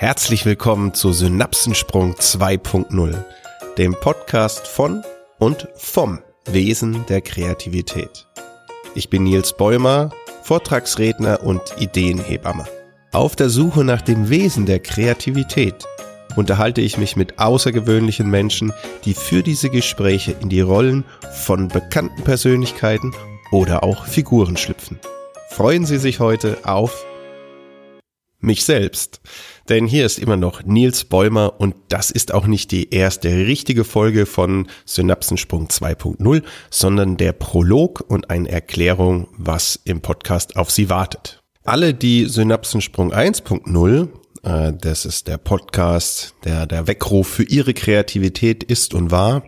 Herzlich willkommen zu Synapsensprung 2.0, dem Podcast von und vom Wesen der Kreativität. Ich bin Nils Bäumer, Vortragsredner und Ideenhebamme. Auf der Suche nach dem Wesen der Kreativität unterhalte ich mich mit außergewöhnlichen Menschen, die für diese Gespräche in die Rollen von bekannten Persönlichkeiten oder auch Figuren schlüpfen. Freuen Sie sich heute auf mich selbst. Denn hier ist immer noch Nils Bäumer und das ist auch nicht die erste richtige Folge von Synapsensprung 2.0, sondern der Prolog und eine Erklärung, was im Podcast auf Sie wartet. Alle, die Synapsensprung 1.0 äh, das ist der Podcast, der der Weckruf für Ihre Kreativität ist und war,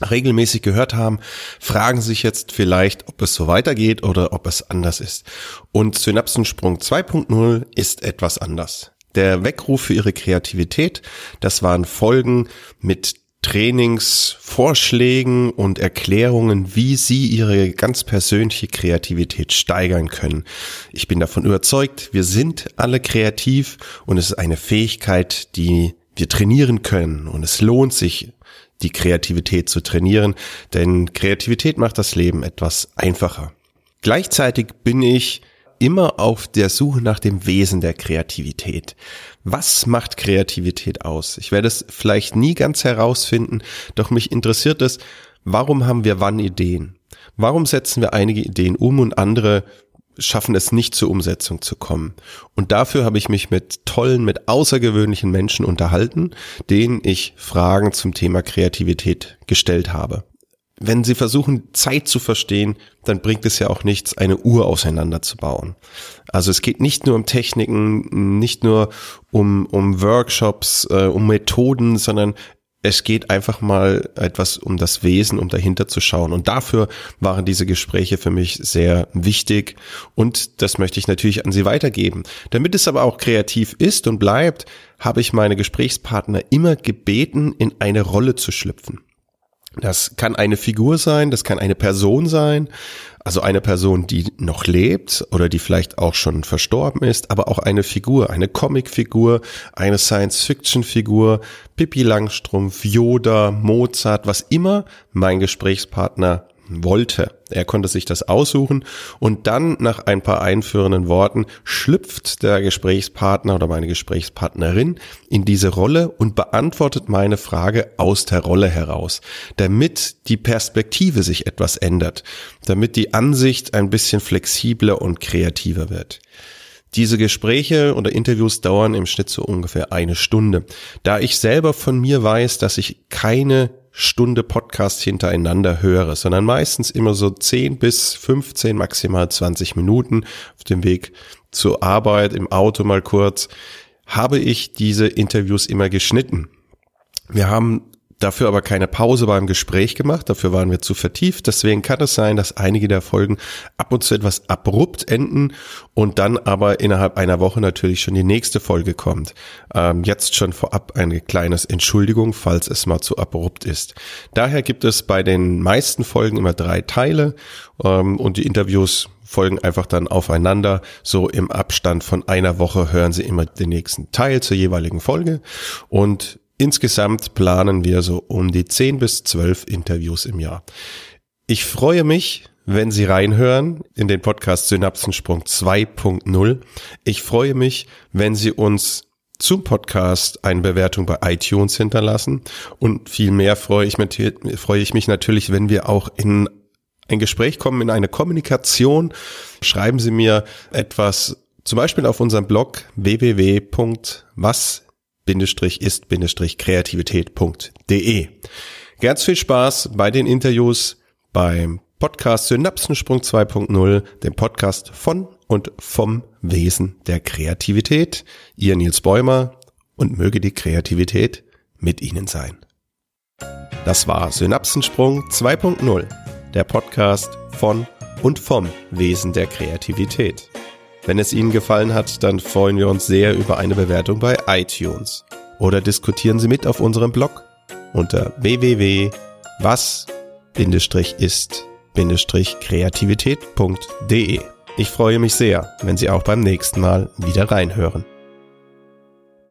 regelmäßig gehört haben, fragen sich jetzt vielleicht, ob es so weitergeht oder ob es anders ist. Und Synapsensprung 2.0 ist etwas anders. Der Weckruf für Ihre Kreativität, das waren Folgen mit Trainingsvorschlägen und Erklärungen, wie Sie Ihre ganz persönliche Kreativität steigern können. Ich bin davon überzeugt, wir sind alle kreativ und es ist eine Fähigkeit, die wir trainieren können und es lohnt sich, die Kreativität zu trainieren, denn Kreativität macht das Leben etwas einfacher. Gleichzeitig bin ich immer auf der Suche nach dem Wesen der Kreativität. Was macht Kreativität aus? Ich werde es vielleicht nie ganz herausfinden, doch mich interessiert es, warum haben wir wann Ideen? Warum setzen wir einige Ideen um und andere schaffen es nicht zur Umsetzung zu kommen. Und dafür habe ich mich mit tollen, mit außergewöhnlichen Menschen unterhalten, denen ich Fragen zum Thema Kreativität gestellt habe wenn Sie versuchen, Zeit zu verstehen, dann bringt es ja auch nichts, eine Uhr auseinanderzubauen. Also es geht nicht nur um Techniken, nicht nur um, um Workshops, äh, um Methoden, sondern es geht einfach mal etwas um das Wesen, um dahinter zu schauen. Und dafür waren diese Gespräche für mich sehr wichtig. Und das möchte ich natürlich an Sie weitergeben. Damit es aber auch kreativ ist und bleibt, habe ich meine Gesprächspartner immer gebeten, in eine Rolle zu schlüpfen. Das kann eine Figur sein, das kann eine Person sein, also eine Person, die noch lebt oder die vielleicht auch schon verstorben ist, aber auch eine Figur, eine Comicfigur, eine Science-Fiction-Figur, Pippi Langstrumpf, Yoda, Mozart, was immer mein Gesprächspartner wollte. Er konnte sich das aussuchen und dann nach ein paar einführenden Worten schlüpft der Gesprächspartner oder meine Gesprächspartnerin in diese Rolle und beantwortet meine Frage aus der Rolle heraus, damit die Perspektive sich etwas ändert, damit die Ansicht ein bisschen flexibler und kreativer wird. Diese Gespräche oder Interviews dauern im Schnitt so ungefähr eine Stunde. Da ich selber von mir weiß, dass ich keine Stunde Podcast hintereinander höre, sondern meistens immer so 10 bis 15, maximal 20 Minuten auf dem Weg zur Arbeit, im Auto mal kurz, habe ich diese Interviews immer geschnitten. Wir haben dafür aber keine Pause beim Gespräch gemacht, dafür waren wir zu vertieft. Deswegen kann es sein, dass einige der Folgen ab und zu etwas abrupt enden und dann aber innerhalb einer Woche natürlich schon die nächste Folge kommt. Ähm, jetzt schon vorab eine kleines Entschuldigung, falls es mal zu abrupt ist. Daher gibt es bei den meisten Folgen immer drei Teile ähm, und die Interviews folgen einfach dann aufeinander. So im Abstand von einer Woche hören Sie immer den nächsten Teil zur jeweiligen Folge und Insgesamt planen wir so um die 10 bis 12 Interviews im Jahr. Ich freue mich, wenn Sie reinhören in den Podcast Synapsensprung 2.0. Ich freue mich, wenn Sie uns zum Podcast eine Bewertung bei iTunes hinterlassen. Und viel mehr freue ich, mich, freue ich mich natürlich, wenn wir auch in ein Gespräch kommen, in eine Kommunikation. Schreiben Sie mir etwas, zum Beispiel auf unserem Blog www.was ist-kreativität.de. Ganz viel Spaß bei den Interviews beim Podcast Synapsensprung 2.0, dem Podcast von und vom Wesen der Kreativität. Ihr Nils Bäumer und möge die Kreativität mit Ihnen sein. Das war Synapsensprung 2.0, der Podcast von und vom Wesen der Kreativität. Wenn es Ihnen gefallen hat, dann freuen wir uns sehr über eine Bewertung bei iTunes. Oder diskutieren Sie mit auf unserem Blog unter www.was-ist-kreativität.de. Ich freue mich sehr, wenn Sie auch beim nächsten Mal wieder reinhören.